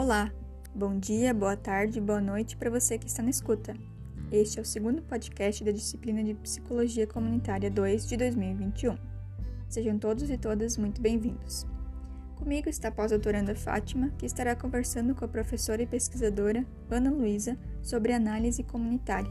Olá, bom dia, boa tarde, boa noite para você que está na escuta. Este é o segundo podcast da disciplina de Psicologia Comunitária 2 de 2021. Sejam todos e todas muito bem-vindos. Comigo está a pós-doutoranda Fátima, que estará conversando com a professora e pesquisadora Ana Luísa sobre análise comunitária.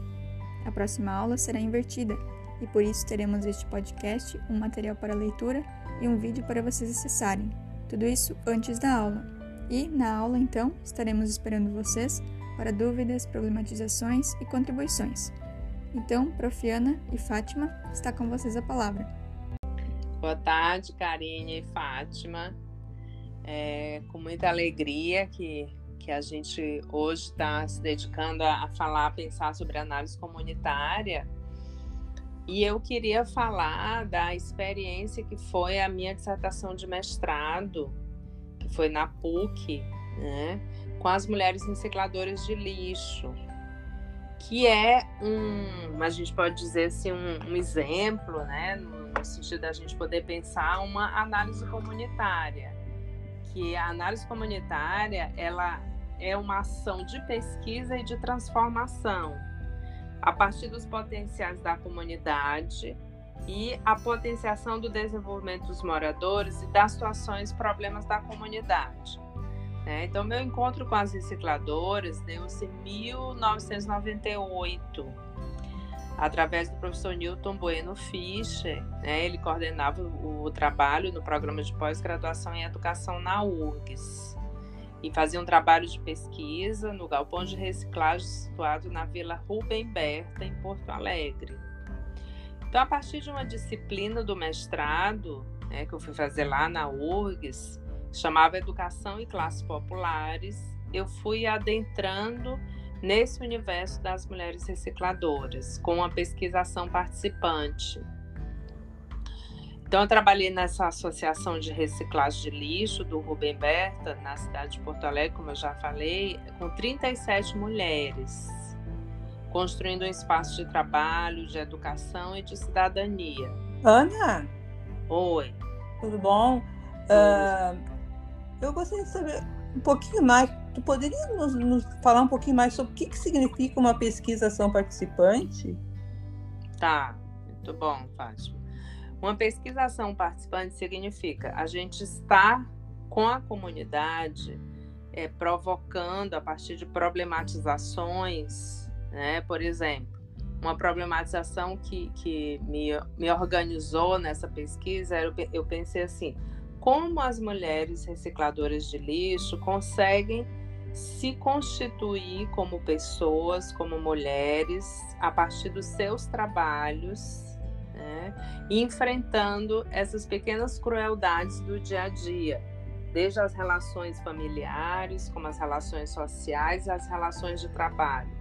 A próxima aula será invertida e por isso teremos este podcast, um material para leitura e um vídeo para vocês acessarem. Tudo isso antes da aula. E, na aula, então, estaremos esperando vocês para dúvidas, problematizações e contribuições. Então, Profiana e Fátima, está com vocês a palavra. Boa tarde, Karine e Fátima. É com muita alegria que, que a gente hoje está se dedicando a, a falar, a pensar sobre análise comunitária. E eu queria falar da experiência que foi a minha dissertação de mestrado que foi na PUC, né, com as mulheres recicladoras de lixo, que é um, a gente pode dizer assim, um, um exemplo, né, no, sentido da gente poder pensar uma análise comunitária, que a análise comunitária ela é uma ação de pesquisa e de transformação a partir dos potenciais da comunidade e a potenciação do desenvolvimento dos moradores e das situações problemas da comunidade. Né? Então, meu encontro com as recicladoras deu-se em 1998, através do professor Newton Bueno Fischer. Né? Ele coordenava o, o trabalho no programa de pós-graduação em educação na URGS e fazia um trabalho de pesquisa no galpão de reciclagem situado na Vila Rubem Berta, em Porto Alegre. Então, a partir de uma disciplina do mestrado, né, que eu fui fazer lá na URGS, chamava Educação e Classes Populares, eu fui adentrando nesse universo das mulheres recicladoras, com uma pesquisação participante. Então, eu trabalhei nessa associação de reciclagem de lixo do Rubem Berta, na cidade de Porto Alegre, como eu já falei, com 37 mulheres construindo um espaço de trabalho, de educação e de cidadania. Ana? Oi. Tudo bom? Uh, eu gostaria de saber um pouquinho mais. Tu poderia nos, nos falar um pouquinho mais sobre o que, que significa uma pesquisação participante? Tá, muito bom, Fátima. Uma pesquisação participante significa a gente estar com a comunidade é, provocando a partir de problematizações né? Por exemplo, uma problematização que, que me, me organizou nessa pesquisa, eu, eu pensei assim, como as mulheres recicladoras de lixo conseguem se constituir como pessoas, como mulheres, a partir dos seus trabalhos, né? enfrentando essas pequenas crueldades do dia a dia, desde as relações familiares, como as relações sociais, as relações de trabalho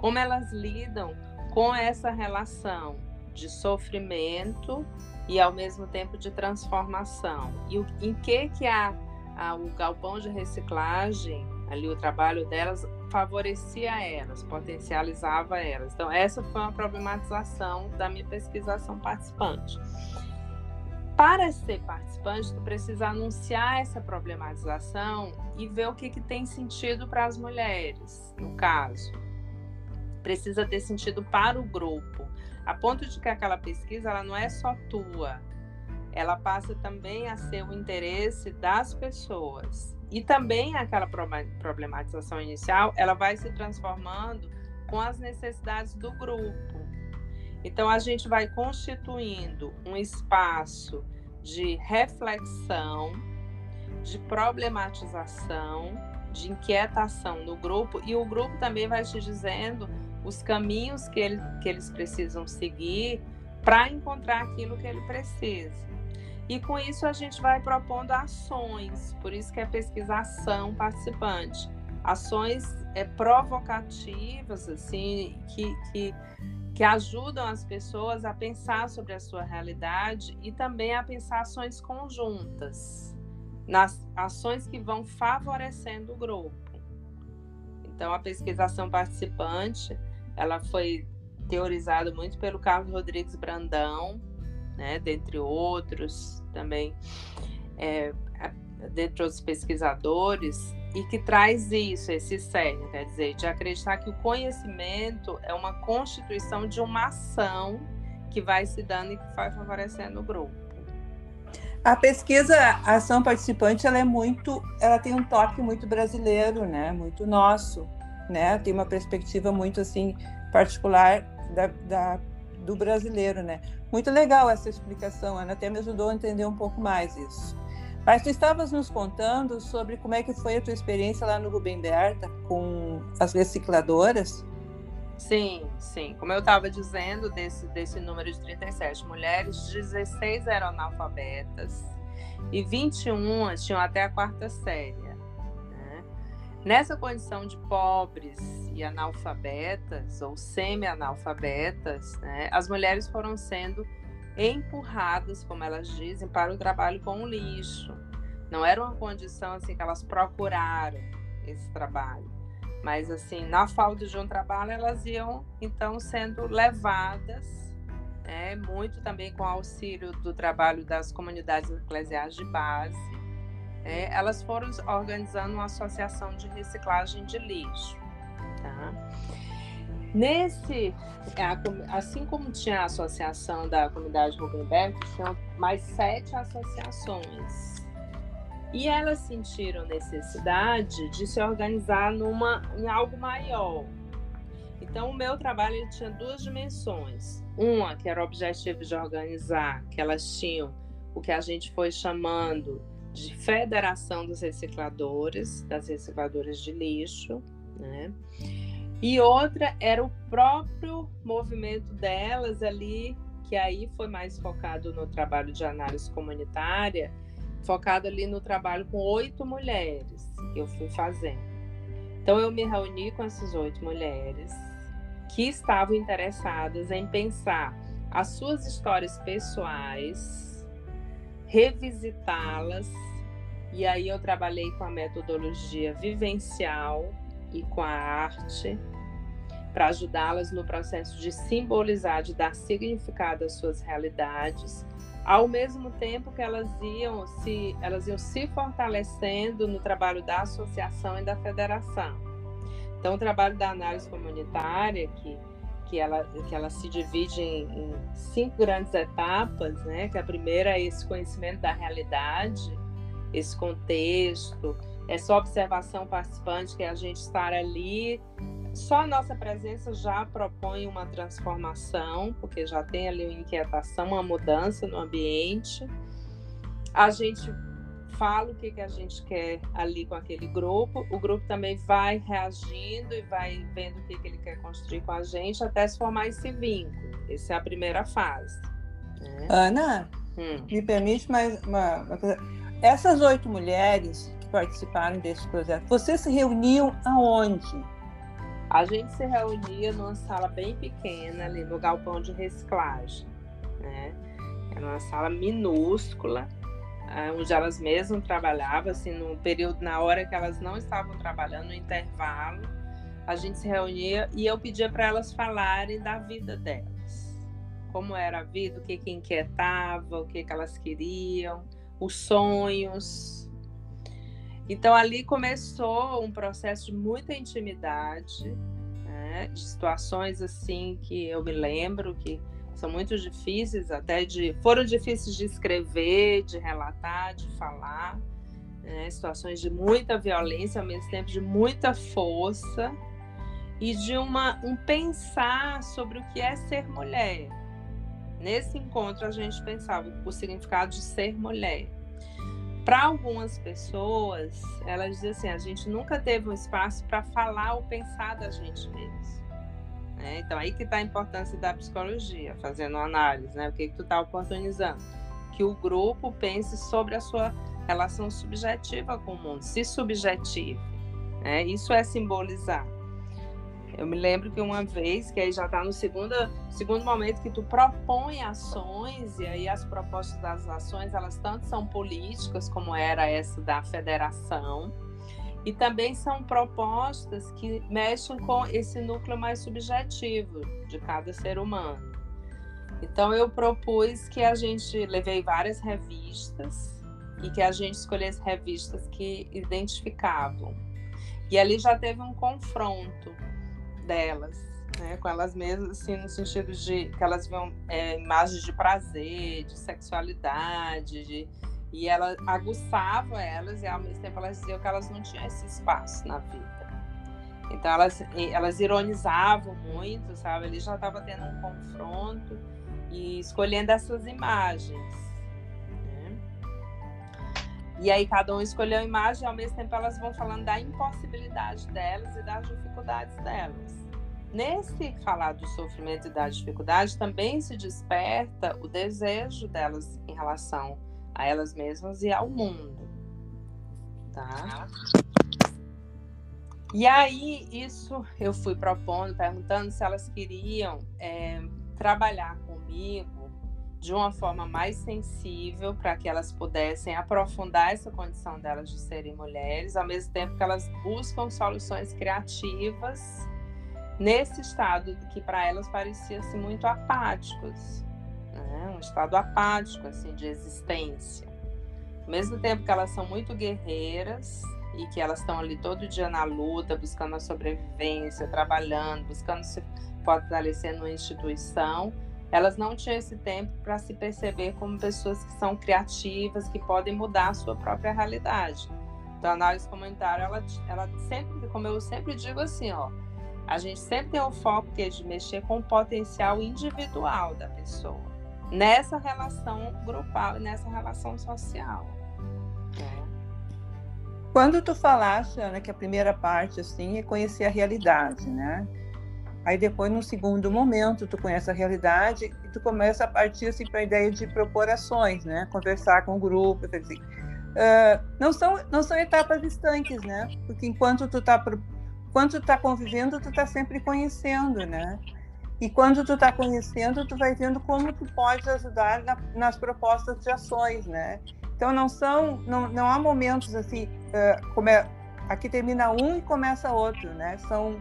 como elas lidam com essa relação de sofrimento e ao mesmo tempo de transformação. E o, em que que a, a, o galpão de reciclagem, ali o trabalho delas, favorecia elas, potencializava elas. Então, essa foi uma problematização da minha pesquisação participante. Para ser participante, tu precisa anunciar essa problematização e ver o que, que tem sentido para as mulheres, no caso precisa ter sentido para o grupo, a ponto de que aquela pesquisa ela não é só tua, ela passa também a ser o interesse das pessoas. E também aquela problematização inicial, ela vai se transformando com as necessidades do grupo. Então a gente vai constituindo um espaço de reflexão, de problematização, de inquietação no grupo e o grupo também vai te dizendo os caminhos que, ele, que eles precisam seguir para encontrar aquilo que ele precisa. E com isso a gente vai propondo ações, por isso que é pesquisação participante. Ações é, provocativas, assim, que, que, que ajudam as pessoas a pensar sobre a sua realidade e também a pensar ações conjuntas, nas ações que vão favorecendo o grupo. Então, a pesquisação participante ela foi teorizada muito pelo Carlos Rodrigues Brandão, né, dentre outros também. É, dentre os pesquisadores, e que traz isso, esse cerne, quer dizer, de acreditar que o conhecimento é uma constituição de uma ação que vai se dando e que vai favorecendo o grupo. A pesquisa a ação participante ela é muito, ela tem um toque muito brasileiro, né? Muito nosso, né? Tem uma perspectiva muito assim particular da, da do brasileiro, né? Muito legal essa explicação, Ana, até me ajudou a entender um pouco mais isso. Mas tu estavas nos contando sobre como é que foi a tua experiência lá no Rubem Berta com as recicladoras? Sim, sim. Como eu estava dizendo, desse, desse número de 37 mulheres, 16 eram analfabetas e 21 tinham até a quarta série. Nessa condição de pobres e analfabetas ou semi-analfabetas, né, as mulheres foram sendo empurradas, como elas dizem, para o trabalho com o lixo. Não era uma condição assim que elas procuraram esse trabalho. Mas, assim, na falta de um trabalho, elas iam, então, sendo levadas, né, muito também com auxílio do trabalho das comunidades eclesiais de base, né, elas foram organizando uma associação de reciclagem de lixo. Tá? Nesse, é, assim como tinha a associação da comunidade Rubenberg, tinham mais sete associações e elas sentiram necessidade de se organizar numa, em algo maior. Então, o meu trabalho tinha duas dimensões. Uma, que era o objetivo de organizar, que elas tinham o que a gente foi chamando de Federação dos Recicladores, das recicladoras de lixo, né? E outra era o próprio movimento delas ali, que aí foi mais focado no trabalho de análise comunitária, focado ali no trabalho com oito mulheres que eu fui fazendo. Então eu me reuni com essas oito mulheres que estavam interessadas em pensar as suas histórias pessoais, revisitá-las, e aí eu trabalhei com a metodologia vivencial e com a arte para ajudá-las no processo de simbolizar, de dar significado às suas realidades ao mesmo tempo que elas iam se elas iam se fortalecendo no trabalho da associação e da federação. Então, o trabalho da análise comunitária, que, que, ela, que ela se divide em, em cinco grandes etapas, né? que a primeira é esse conhecimento da realidade, esse contexto, essa observação participante, que é a gente estar ali só a nossa presença já propõe uma transformação, porque já tem ali uma inquietação, uma mudança no ambiente. A gente fala o que, que a gente quer ali com aquele grupo, o grupo também vai reagindo e vai vendo o que, que ele quer construir com a gente até se formar esse vínculo. Essa é a primeira fase. Né? Ana, hum. me permite mais uma, uma coisa. Essas oito mulheres que participaram desse projeto, vocês se reuniam aonde? A gente se reunia numa sala bem pequena ali no galpão de reciclagem, né? Era uma sala minúscula, onde elas mesmas trabalhavam, assim, no período, na hora que elas não estavam trabalhando, no intervalo, a gente se reunia e eu pedia para elas falarem da vida delas. Como era a vida, o que, que inquietava, o que, que elas queriam, os sonhos, então ali começou um processo de muita intimidade, né? de situações assim que eu me lembro que são muito difíceis, até de foram difíceis de escrever, de relatar, de falar, né? situações de muita violência, ao mesmo tempo de muita força e de uma, um pensar sobre o que é ser mulher. Nesse encontro a gente pensava o significado de ser mulher para algumas pessoas, elas dizem assim: a gente nunca teve um espaço para falar ou pensar da gente mesmo. Né? Então, aí que está a importância da psicologia, fazendo análise, né? O que, que tu está oportunizando? Que o grupo pense sobre a sua relação subjetiva com o mundo, se subjetive. Né? Isso é simbolizar. Eu me lembro que uma vez, que aí já está no segundo, segundo momento que tu propõe ações, e aí as propostas das ações, elas tanto são políticas, como era essa da federação, e também são propostas que mexem com esse núcleo mais subjetivo de cada ser humano. Então eu propus que a gente levei várias revistas e que a gente escolhesse revistas que identificavam. E ali já teve um confronto delas, né, com elas mesmas, assim, no sentido de que elas viam é, imagens de prazer, de sexualidade, de, e ela aguçava elas e ao mesmo tempo elas diziam que elas não tinham esse espaço na vida. Então elas, elas ironizavam muito, sabe? Ali já estava tendo um confronto e escolhendo essas imagens. Né? E aí cada um escolheu a imagem e ao mesmo tempo elas vão falando da impossibilidade delas e das dificuldades delas. Nesse falar do sofrimento e da dificuldade também se desperta o desejo delas em relação a elas mesmas e ao mundo. Tá? E aí, isso eu fui propondo, perguntando se elas queriam é, trabalhar comigo de uma forma mais sensível, para que elas pudessem aprofundar essa condição delas de serem mulheres, ao mesmo tempo que elas buscam soluções criativas nesse estado que para elas parecia assim, muito apáticos, né? um estado apático assim de existência. Ao mesmo tempo que elas são muito guerreiras, e que elas estão ali todo dia na luta, buscando a sobrevivência, trabalhando, buscando se fortalecer numa instituição, elas não tinham esse tempo para se perceber como pessoas que são criativas, que podem mudar a sua própria realidade. Então, a análise comunitária, ela, ela sempre, como eu sempre digo assim, ó, a gente sempre tem o foco que é de mexer com o potencial individual da pessoa, nessa relação grupal e nessa relação social. Quando tu falaste, Ana, que a primeira parte assim é conhecer a realidade, né? Aí depois, no segundo momento, tu conhece a realidade e tu começa a partir assim para a ideia de propor ações, né? Conversar com o grupo, assim. Uh, não são não são etapas distantes, né? Porque enquanto tu tá quando tu tá convivendo, tu tá sempre conhecendo, né? E quando tu tá conhecendo, tu vai vendo como tu pode ajudar na, nas propostas de ações, né? Então não são, não, não há momentos assim, uh, como é, aqui termina um e começa outro, né? São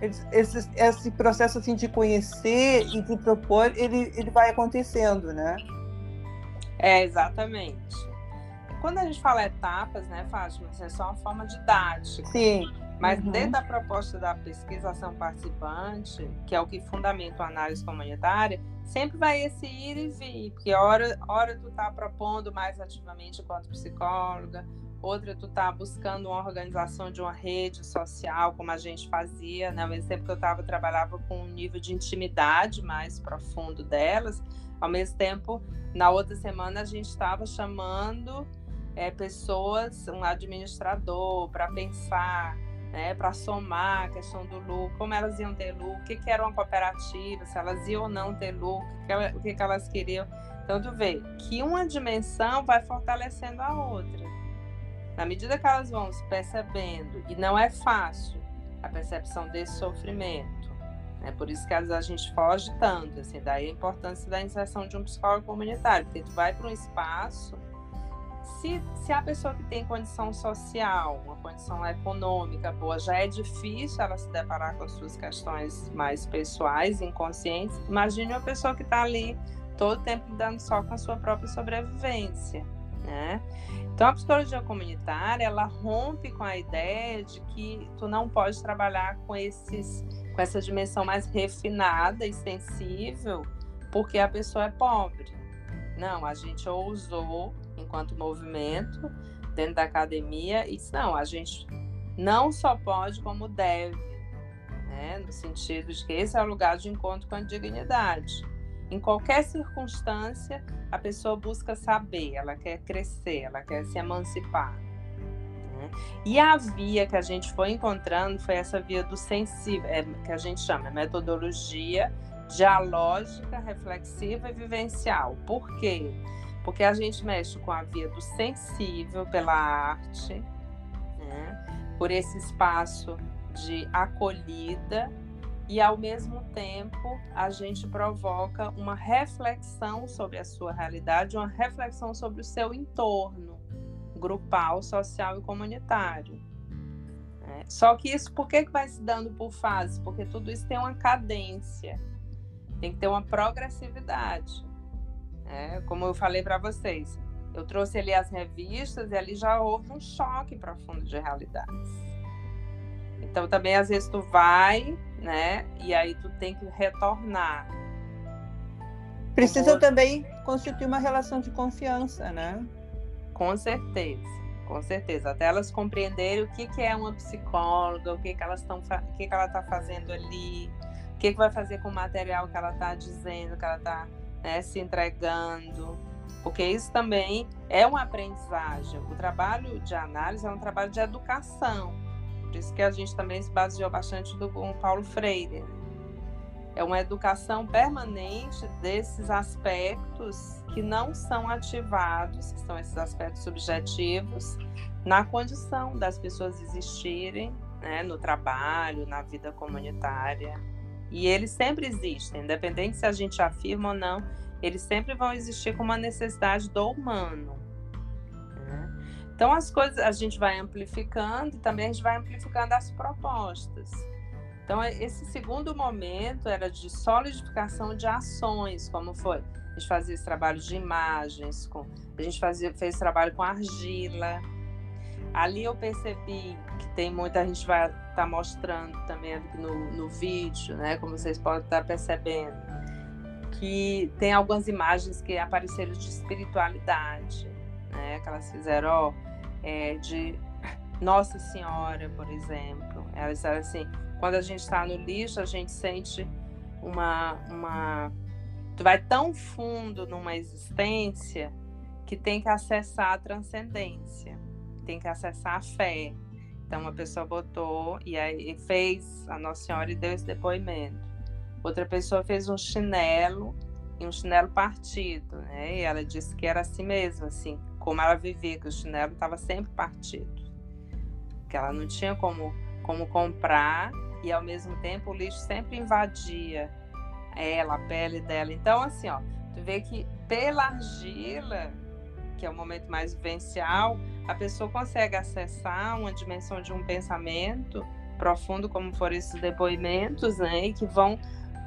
esse, esse processo assim de conhecer e de propor, ele, ele vai acontecendo, né? É exatamente. Quando a gente fala etapas, né, Fátima, é só uma forma didática. Sim. Mas uhum. dentro da proposta da pesquisação participante, que é o que fundamenta a análise comunitária, sempre vai esse ir e vir, porque hora, hora tu tá propondo mais ativamente enquanto psicóloga, outra tu tá buscando uma organização de uma rede social, como a gente fazia, né? Mesmo tempo que eu tava, trabalhava com um nível de intimidade mais profundo delas, ao mesmo tempo, na outra semana a gente estava chamando é, pessoas, um administrador, para pensar né, para somar a questão do lucro, como elas iam ter lucro, o que, que era uma cooperativa, se elas iam ou não ter lucro, o que, ela, o que, que elas queriam. Então, tu vê que uma dimensão vai fortalecendo a outra. Na medida que elas vão se percebendo, e não é fácil a percepção desse sofrimento, é por isso que às vezes a gente foge tanto, assim, daí a importância da inserção de um psicólogo comunitário, porque tu vai para um espaço se, se a pessoa que tem condição social, uma condição econômica boa, já é difícil ela se deparar com as suas questões mais pessoais, inconscientes, imagine uma pessoa que está ali todo tempo lidando só com a sua própria sobrevivência. Né? Então a psicologia comunitária ela rompe com a ideia de que tu não pode trabalhar com esses com essa dimensão mais refinada e sensível porque a pessoa é pobre. Não, a gente ousou enquanto movimento dentro da academia e não, a gente não só pode como deve, né? no sentido de que esse é o lugar de encontro com a dignidade. Em qualquer circunstância, a pessoa busca saber, ela quer crescer, ela quer se emancipar. Né? E a via que a gente foi encontrando foi essa via do sensível, é, que a gente chama metodologia dialógica, reflexiva e vivencial. Por quê? porque a gente mexe com a via do sensível pela arte, né? por esse espaço de acolhida e ao mesmo tempo a gente provoca uma reflexão sobre a sua realidade, uma reflexão sobre o seu entorno grupal, social e comunitário. Né? Só que isso, por que vai se dando por fases? Porque tudo isso tem uma cadência, tem que ter uma progressividade. É, como eu falei para vocês, Eu trouxe ali as revistas e ali já houve um choque profundo de realidades. Então também às vezes tu vai, né? E aí tu tem que retornar. Precisa também constituir uma relação de confiança, né? Com certeza, com certeza. Até elas compreenderem o que, que é uma psicóloga, o que, que elas estão, o que, que ela está fazendo ali, o que, que vai fazer com o material que ela está dizendo, que ela está né, se entregando. Porque isso também é uma aprendizagem. O trabalho de análise é um trabalho de educação. Por isso que a gente também se baseou bastante do Paulo Freire. É uma educação permanente desses aspectos que não são ativados, que são esses aspectos subjetivos, na condição das pessoas existirem né, no trabalho, na vida comunitária. E eles sempre existem, independente se a gente afirma ou não, eles sempre vão existir com uma necessidade do humano. Então as coisas a gente vai amplificando e também a gente vai amplificando as propostas. Então esse segundo momento era de solidificação de ações, como foi? A gente fazia esse trabalho de imagens, com, a gente fazia, fez trabalho com argila. Ali eu percebi que tem muita, gente vai estar tá mostrando também no, no vídeo, né? Como vocês podem estar tá percebendo, que tem algumas imagens que apareceram de espiritualidade, né? Que elas fizeram, ó, é, de Nossa Senhora, por exemplo. Ela disseram assim: quando a gente está no lixo, a gente sente uma, uma. Tu vai tão fundo numa existência que tem que acessar a transcendência, tem que acessar a fé. Então, uma pessoa botou e aí fez a Nossa Senhora e deu esse depoimento. Outra pessoa fez um chinelo e um chinelo partido, né? E ela disse que era assim mesmo, assim como ela vivia, que o chinelo estava sempre partido. Que ela não tinha como, como comprar e ao mesmo tempo o lixo sempre invadia ela, a pele dela. Então, assim, ó, tu vê que pela argila, que é o momento mais vivencial, a pessoa consegue acessar uma dimensão de um pensamento profundo, como foram esses depoimentos, né, e que vão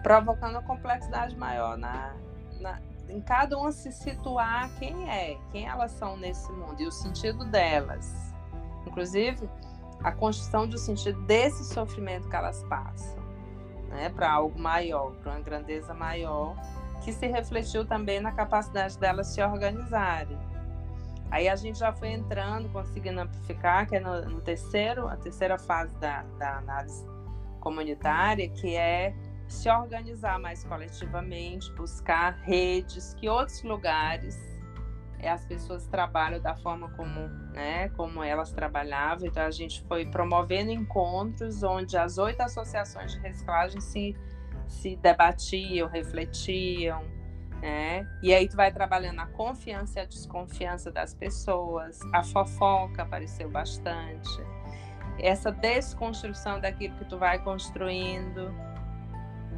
provocando uma complexidade maior na, na, em cada uma se situar quem é, quem elas são nesse mundo e o sentido delas. Inclusive, a construção do sentido desse sofrimento que elas passam, né, para algo maior, para uma grandeza maior, que se refletiu também na capacidade delas se organizarem. Aí a gente já foi entrando, conseguindo amplificar, que é no, no terceiro, a terceira fase da, da análise comunitária, que é se organizar mais coletivamente, buscar redes, que outros lugares é, as pessoas trabalham da forma como, né, como elas trabalhavam. Então a gente foi promovendo encontros onde as oito associações de reciclagem se, se debatiam, refletiam, né? E aí tu vai trabalhando a confiança e a desconfiança das pessoas, a fofoca apareceu bastante, essa desconstrução daquilo que tu vai construindo,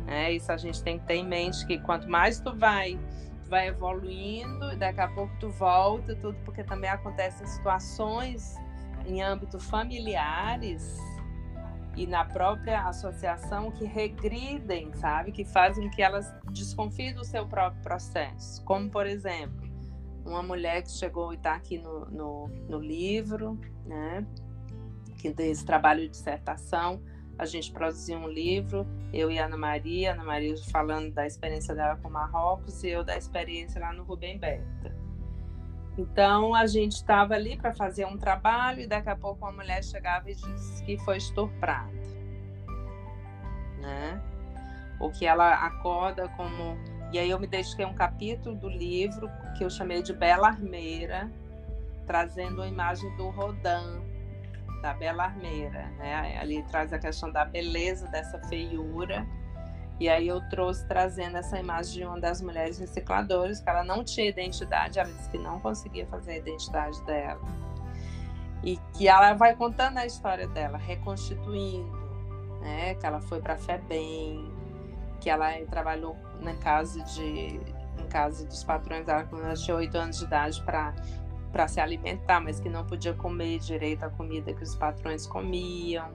é, isso a gente tem que ter em mente que quanto mais tu vai vai evoluindo daqui a pouco tu volta tudo porque também acontecem situações em âmbito familiares e na própria associação que regridem, sabe, que fazem que elas desconfiem do seu próprio processo, como por exemplo uma mulher que chegou e está aqui no, no, no livro, né, que desse trabalho de dissertação. A gente produziu um livro, eu e Ana Maria, Ana Maria falando da experiência dela com Marrocos e eu da experiência lá no Rubem Berta. Então a gente estava ali para fazer um trabalho e daqui a pouco uma mulher chegava e disse que foi estuprada, né? O que ela acorda como e aí eu me dediquei um capítulo do livro que eu chamei de Bela Armeira, trazendo a imagem do Rodin, da Bela Armeira, né? Ali traz a questão da beleza dessa feiura. E aí eu trouxe trazendo essa imagem de uma das mulheres recicladoras, que ela não tinha identidade, ela disse que não conseguia fazer a identidade dela. E que ela vai contando a história dela, reconstituindo, né? Que ela foi para FEBEM, que ela trabalhou na casa de em casa dos patrões dela quando ela tinha oito anos de idade para para se alimentar, mas que não podia comer direito a comida que os patrões comiam.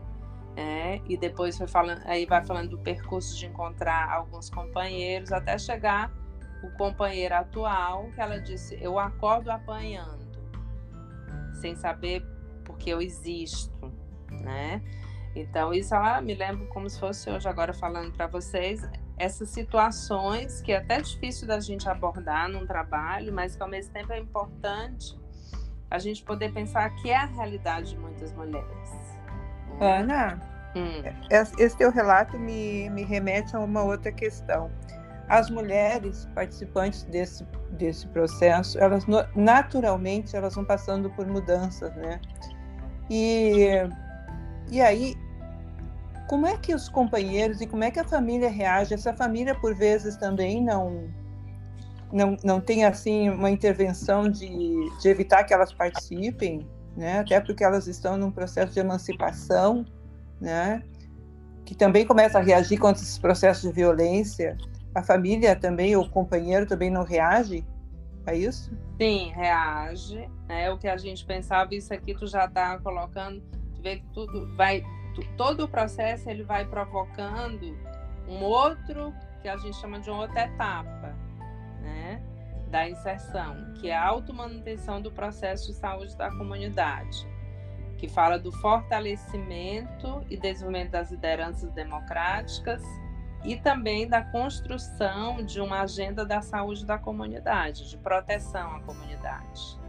É, e depois foi falando, aí vai falando do percurso de encontrar alguns companheiros até chegar o companheiro atual, que ela disse: Eu acordo apanhando, sem saber porque eu existo, né? Então, isso ela me lembra como se fosse hoje, agora falando para vocês, essas situações que é até difícil da gente abordar num trabalho, mas que ao mesmo tempo é importante a gente poder pensar que é a realidade de muitas mulheres. Ana, hum. esse teu relato me, me remete a uma outra questão. As mulheres participantes desse, desse processo, elas naturalmente elas vão passando por mudanças, né? E, e aí, como é que os companheiros e como é que a família reage? Essa família, por vezes, também não não, não tem assim uma intervenção de, de evitar que elas participem, né? Até porque elas estão num processo de emancipação, né? Que também começa a reagir contra esses processos de violência. A família também, o companheiro também não reage é isso? Sim, reage. É o que a gente pensava, isso aqui tu já está colocando, tu vê que tudo vai, tu, todo o processo ele vai provocando um outro, que a gente chama de uma outra etapa, né? Da inserção, que é a automanutenção do processo de saúde da comunidade, que fala do fortalecimento e desenvolvimento das lideranças democráticas e também da construção de uma agenda da saúde da comunidade, de proteção à comunidade.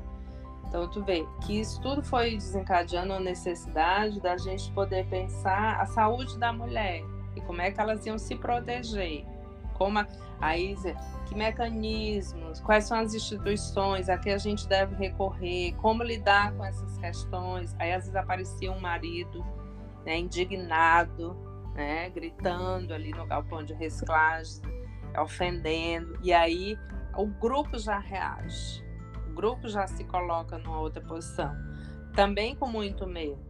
Então, tu vê que isso tudo foi desencadeando a necessidade da gente poder pensar a saúde da mulher e como é que elas iam se proteger. Como a, aí, que mecanismos, quais são as instituições a que a gente deve recorrer, como lidar com essas questões. Aí, às vezes, aparecia um marido né, indignado, né, gritando ali no galpão de reciclagem, ofendendo, e aí o grupo já reage, o grupo já se coloca numa outra posição, também com muito medo.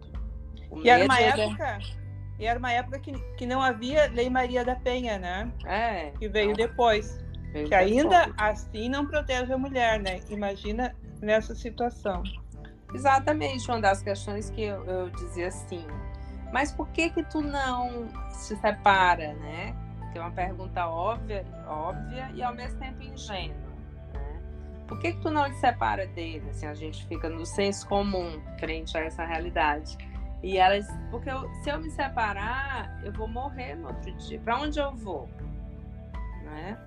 O e medo era uma é... época, e era uma época que, que não havia Lei Maria da Penha, né? É. Que veio depois. Veio que depois. ainda assim não protege a mulher, né? Imagina nessa situação. Exatamente, uma das questões que eu, eu dizia assim, mas por que que tu não se separa, né? Que é uma pergunta óbvia, óbvia e ao mesmo tempo ingênua. Né? Por que que tu não te separa dele? Assim, a gente fica no senso comum frente a essa realidade. E elas, porque eu, se eu me separar, eu vou morrer no outro dia. Para onde eu vou? Né?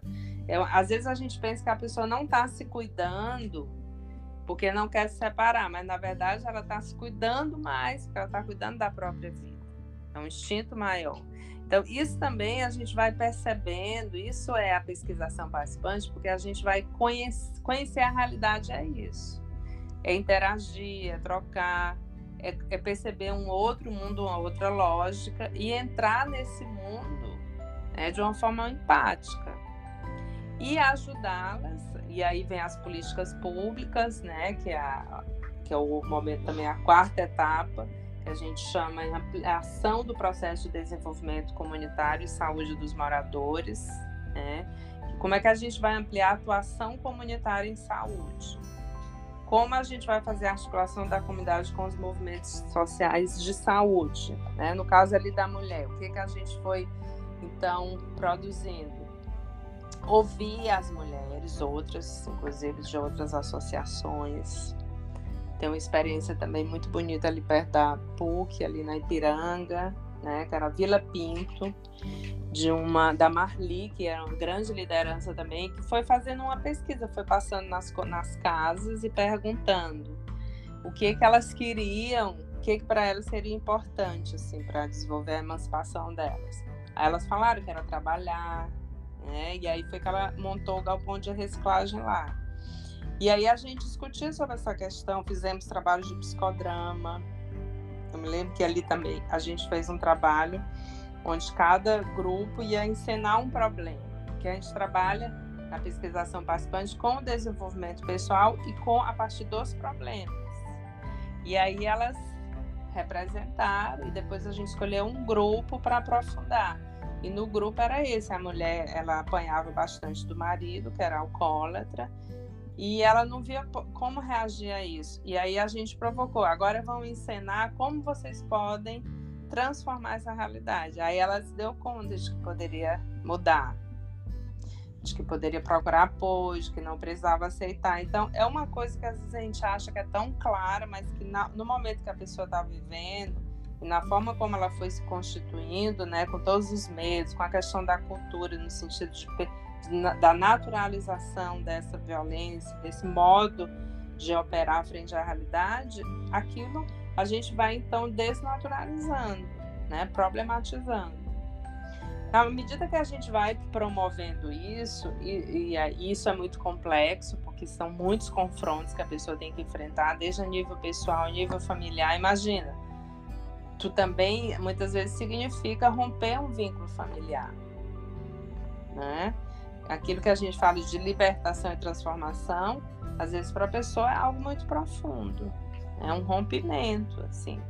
Eu, às vezes a gente pensa que a pessoa não está se cuidando porque não quer se separar, mas na verdade ela está se cuidando mais, porque ela está cuidando da própria vida. É um instinto maior. Então, isso também a gente vai percebendo, isso é a pesquisação participante, porque a gente vai conhecer, conhecer a realidade, é isso. É interagir, é trocar, é, é perceber um outro mundo, uma outra lógica e entrar nesse mundo né, de uma forma empática e ajudá-las. E aí vem as políticas públicas, né, que é, a, que é o momento também a quarta etapa, que a gente chama de ampliação do processo de desenvolvimento comunitário e saúde dos moradores, né? Como é que a gente vai ampliar a atuação comunitária em saúde? Como a gente vai fazer a articulação da comunidade com os movimentos sociais de saúde? Né? No caso ali da mulher, o que, que a gente foi, então, produzindo? Ouvir as mulheres, outras, inclusive de outras associações, tem uma experiência também muito bonita ali perto da PUC, ali na Ipiranga, né, que era Vila Pinto, de uma da Marli, que era uma grande liderança também, que foi fazendo uma pesquisa, foi passando nas, nas casas e perguntando o que que elas queriam, o que que para elas seria importante assim para desenvolver a emancipação delas. Aí elas falaram que era trabalhar, né? E aí foi que ela montou o galpão de reciclagem lá. E aí a gente discutiu sobre essa questão, fizemos trabalho de psicodrama. Eu me lembro que ali também a gente fez um trabalho onde cada grupo ia ensinar um problema, que a gente trabalha na pesquisação participante com o desenvolvimento pessoal e com a partir dos problemas. E aí elas representaram e depois a gente escolheu um grupo para aprofundar. E no grupo era esse, a mulher, ela apanhava bastante do marido, que era alcoólatra, e ela não via como reagir a isso. E aí a gente provocou. Agora vão ensinar como vocês podem transformar essa realidade. Aí ela se deu conta de que poderia mudar. de que poderia procurar apoio, de que não precisava aceitar. Então, é uma coisa que às vezes a gente acha que é tão clara, mas que na, no momento que a pessoa está vivendo, e na forma como ela foi se constituindo, né, com todos os medos, com a questão da cultura, no sentido de, da naturalização dessa violência, desse modo de operar frente à realidade, aquilo a gente vai então desnaturalizando, né, problematizando. À medida que a gente vai promovendo isso, e, e, isso é muito complexo, porque são muitos confrontos que a pessoa tem que enfrentar, desde a nível pessoal, nível familiar. Imagina, tu também muitas vezes significa romper um vínculo familiar, né? Aquilo que a gente fala de libertação e transformação, às vezes para a pessoa é algo muito profundo, é um rompimento, assim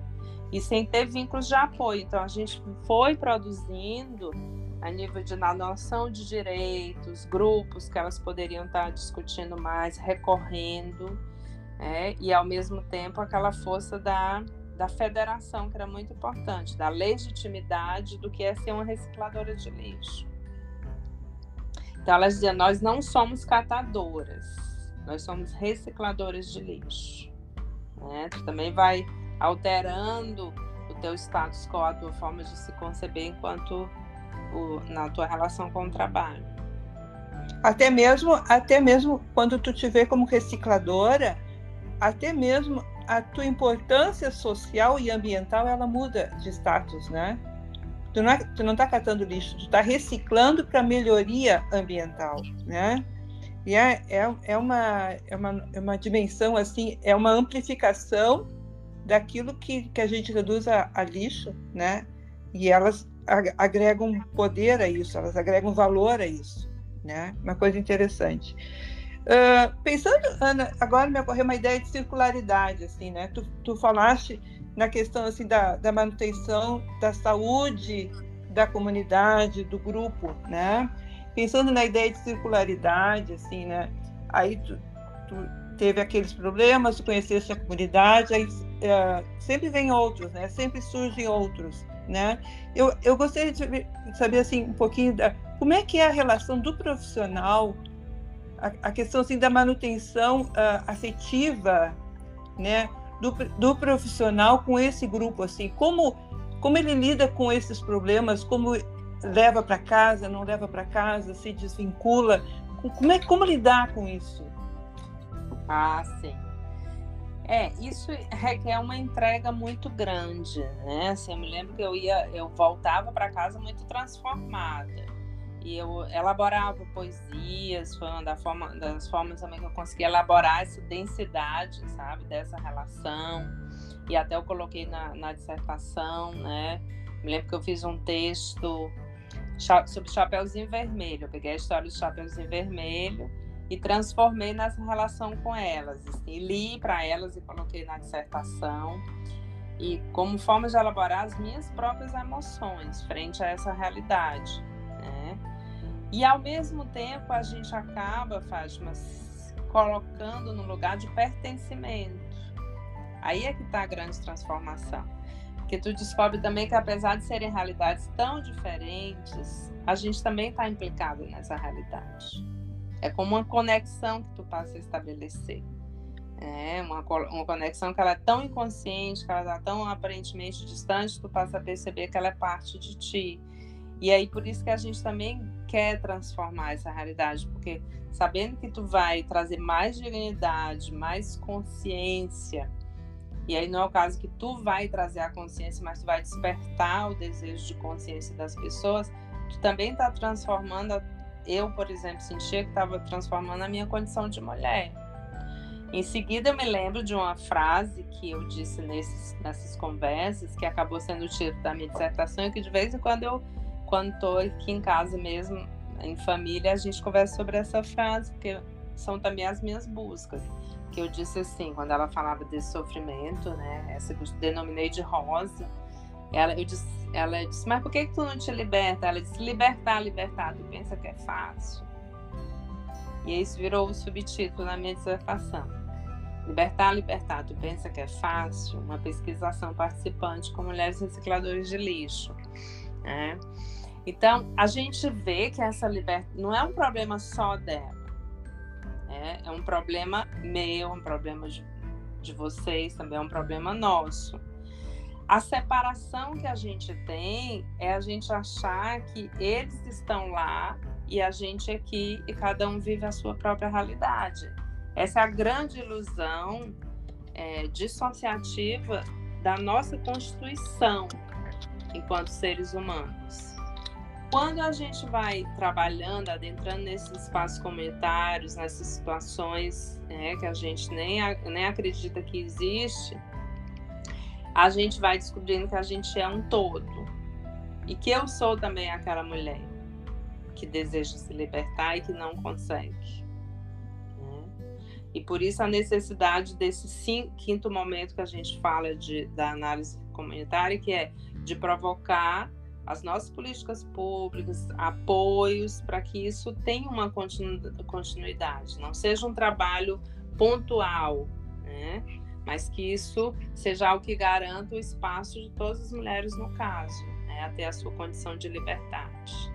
e sem ter vínculos de apoio. Então a gente foi produzindo a nível de na noção de direitos, grupos que elas poderiam estar discutindo mais, recorrendo, é, e ao mesmo tempo aquela força da, da federação, que era muito importante, da legitimidade do que é ser uma recicladora de lixo. Então elas diziam, nós não somos catadoras, nós somos recicladoras de lixo. Né? Tu também vai alterando o teu status quo, a tua forma de se conceber enquanto o, na tua relação com o trabalho. Até mesmo, até mesmo quando tu te vê como recicladora, até mesmo a tua importância social e ambiental ela muda de status, né? Tu não, é, tu não tá catando lixo, tu tá reciclando para melhoria ambiental, né? E é, é, é, uma, é, uma, é uma dimensão assim, é uma amplificação daquilo que, que a gente reduz a, a lixo, né? E elas agregam poder a isso, elas agregam valor a isso, né? Uma coisa interessante. Uh, pensando, Ana, agora me ocorreu uma ideia de circularidade, assim, né? Tu, tu falaste na questão assim da, da manutenção da saúde da comunidade, do grupo, né? Pensando na ideia de circularidade, assim, né? Aí tu, tu teve aqueles problemas, tu conheceste a comunidade, aí uh, sempre vem outros, né? Sempre surgem outros, né? Eu, eu gostaria de saber, assim um pouquinho da como é que é a relação do profissional, a, a questão assim da manutenção uh, afetiva, né? Do, do profissional com esse grupo, assim, como como ele lida com esses problemas, como leva para casa, não leva para casa, se desvincula, como é como lidar com isso? Ah, sim. É, isso requer uma entrega muito grande, né? Assim, eu me lembro que eu ia, eu voltava para casa muito transformada. E eu elaborava poesias, foi uma das formas, das formas também que eu consegui elaborar essa densidade, sabe, dessa relação. E até eu coloquei na, na dissertação, né? Me lembro que eu fiz um texto sobre Chapeuzinho Vermelho. Eu peguei a história do Chapeuzinho Vermelho e transformei nessa relação com elas. Assim, li para elas e coloquei na dissertação. E como forma de elaborar as minhas próprias emoções frente a essa realidade. E ao mesmo tempo a gente acaba, Fátima, colocando no lugar de pertencimento. Aí é que está a grande transformação. Porque tu descobre também que apesar de serem realidades tão diferentes, a gente também está implicado nessa realidade. É como uma conexão que tu passa a estabelecer. É uma, uma conexão que ela é tão inconsciente, que ela está tão aparentemente distante, tu passa a perceber que ela é parte de ti. E aí por isso que a gente também quer transformar essa realidade, porque sabendo que tu vai trazer mais dignidade, mais consciência, e aí não é o caso que tu vai trazer a consciência, mas tu vai despertar o desejo de consciência das pessoas, tu também está transformando eu, por exemplo, sentia que estava transformando a minha condição de mulher. Em seguida, eu me lembro de uma frase que eu disse nesses, nessas conversas, que acabou sendo o título da minha dissertação, e que de vez em quando eu, quando estou aqui em casa mesmo, em família, a gente conversa sobre essa frase, porque são também as minhas buscas. Que eu disse assim, quando ela falava desse sofrimento, né, essa que eu denominei de rosa, ela, eu disse, ela disse, mas por que, que tu não te liberta? Ela disse, libertar, libertar, tu pensa que é fácil? E isso virou o subtítulo na minha dissertação. Libertar, libertar, tu pensa que é fácil? Uma pesquisação participante com mulheres recicladoras de lixo. Né? Então, a gente vê que essa liberdade não é um problema só dela. É, é um problema meu, um problema de, de vocês, também é um problema nosso. A separação que a gente tem é a gente achar que eles estão lá e a gente aqui e cada um vive a sua própria realidade. Essa é a grande ilusão é, dissociativa da nossa constituição enquanto seres humanos. Quando a gente vai trabalhando, adentrando nesses espaços comunitários, nessas situações né, que a gente nem, nem acredita que existe, a gente vai descobrindo que a gente é um todo. E que eu sou também aquela mulher que deseja se libertar e que não consegue. Né? E por isso a necessidade desse quinto momento que a gente fala de, da análise comunitária, que é de provocar as nossas políticas públicas, apoios, para que isso tenha uma continuidade, não seja um trabalho pontual, né? mas que isso seja algo que garanta o espaço de todas as mulheres no caso, né? até a sua condição de liberdade.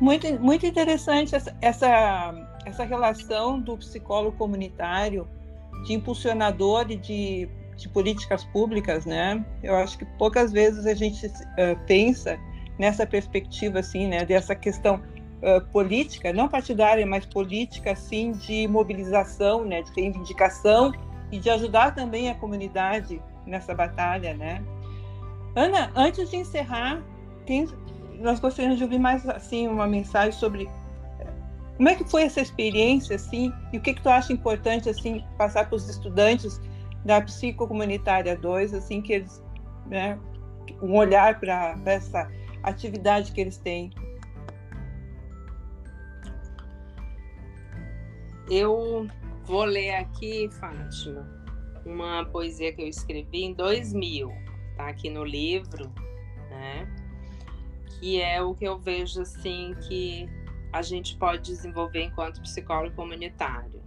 Muito, muito interessante essa, essa, essa relação do psicólogo comunitário, de impulsionador e de, de políticas públicas, né? Eu acho que poucas vezes a gente uh, pensa nessa perspectiva, assim, né? Dessa questão uh, política, não partidária, mas política, assim, de mobilização, né? De reivindicação e de ajudar também a comunidade nessa batalha, né? Ana, antes de encerrar, tem, nós gostaríamos de ouvir mais assim uma mensagem sobre eh, como é que foi essa experiência assim e o que que tu acha importante assim passar para os estudantes da psicocomunitária 2 assim que eles né, um olhar para essa atividade que eles têm eu vou ler aqui Fátima uma poesia que eu escrevi em 2000 tá aqui no livro né que é o que eu vejo assim que a gente pode desenvolver enquanto psicólogo comunitário, tá?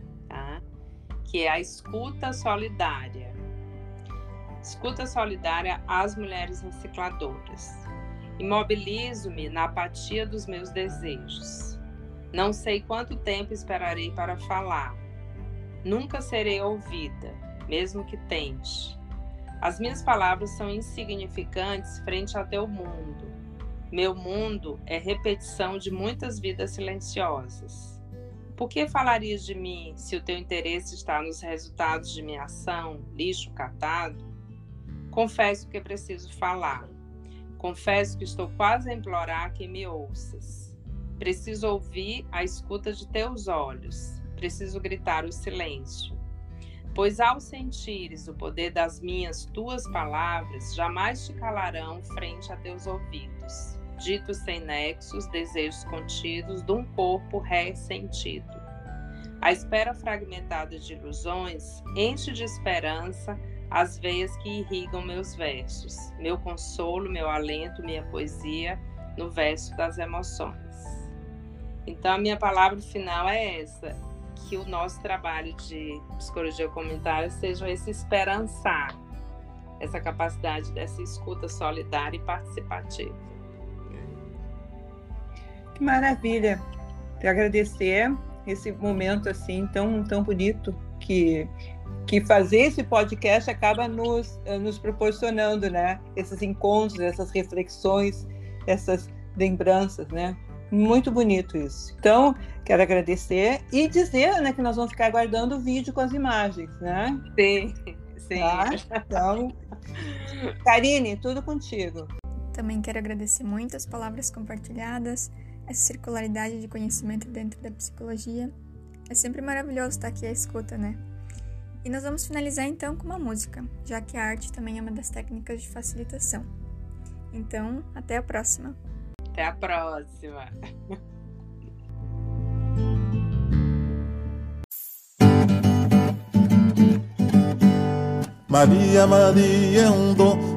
Que é a escuta solidária. Escuta solidária às mulheres recicladoras. Imobilizo-me na apatia dos meus desejos. Não sei quanto tempo esperarei para falar. Nunca serei ouvida, mesmo que tente. As minhas palavras são insignificantes frente ao teu mundo meu mundo é repetição de muitas vidas silenciosas. Por que falarias de mim se o teu interesse está nos resultados de minha ação, lixo catado? Confesso que preciso falar. Confesso que estou quase a implorar que me ouças. Preciso ouvir a escuta de teus olhos. Preciso gritar o silêncio. Pois ao sentires o poder das minhas tuas palavras, jamais te calarão frente a teus ouvidos ditos sem nexos, desejos contidos de um corpo ressentido. A espera fragmentada de ilusões enche de esperança as veias que irrigam meus versos, meu consolo, meu alento, minha poesia no verso das emoções. Então, a minha palavra final é essa: que o nosso trabalho de psicologia comunitária seja esse esperançar, essa capacidade dessa escuta solidária e participativa. Que maravilha! Te agradecer esse momento assim tão tão bonito que que fazer esse podcast acaba nos eh, nos proporcionando, né? Esses encontros, essas reflexões, essas lembranças, né? Muito bonito isso. Então, quero agradecer e dizer, né, que nós vamos ficar aguardando o vídeo com as imagens, né? Sim, sim. Tá? Então, Karine, tudo contigo. Também quero agradecer muito as palavras compartilhadas, essa circularidade de conhecimento dentro da psicologia. É sempre maravilhoso estar aqui à escuta, né? E nós vamos finalizar então com uma música, já que a arte também é uma das técnicas de facilitação. Então, até a próxima. Até a próxima. Maria, Maria é um dom,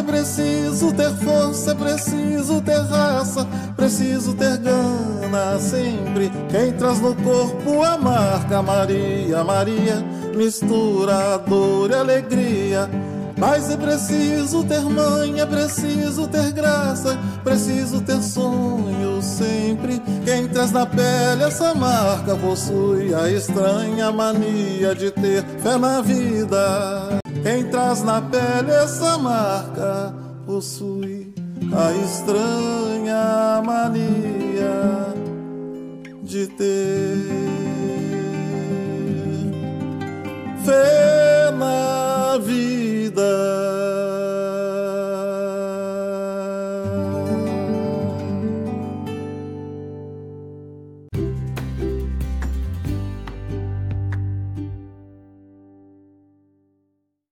É preciso ter força, é preciso ter raça, preciso ter gana sempre. Quem traz no corpo a marca Maria, Maria, mistura dor e alegria. Mas é preciso ter mãe, é preciso ter graça, preciso ter sonho sempre. Quem traz na pele essa marca possui a estranha mania de ter fé na vida. Quem traz na pele essa marca possui a estranha mania de ter fé na vida.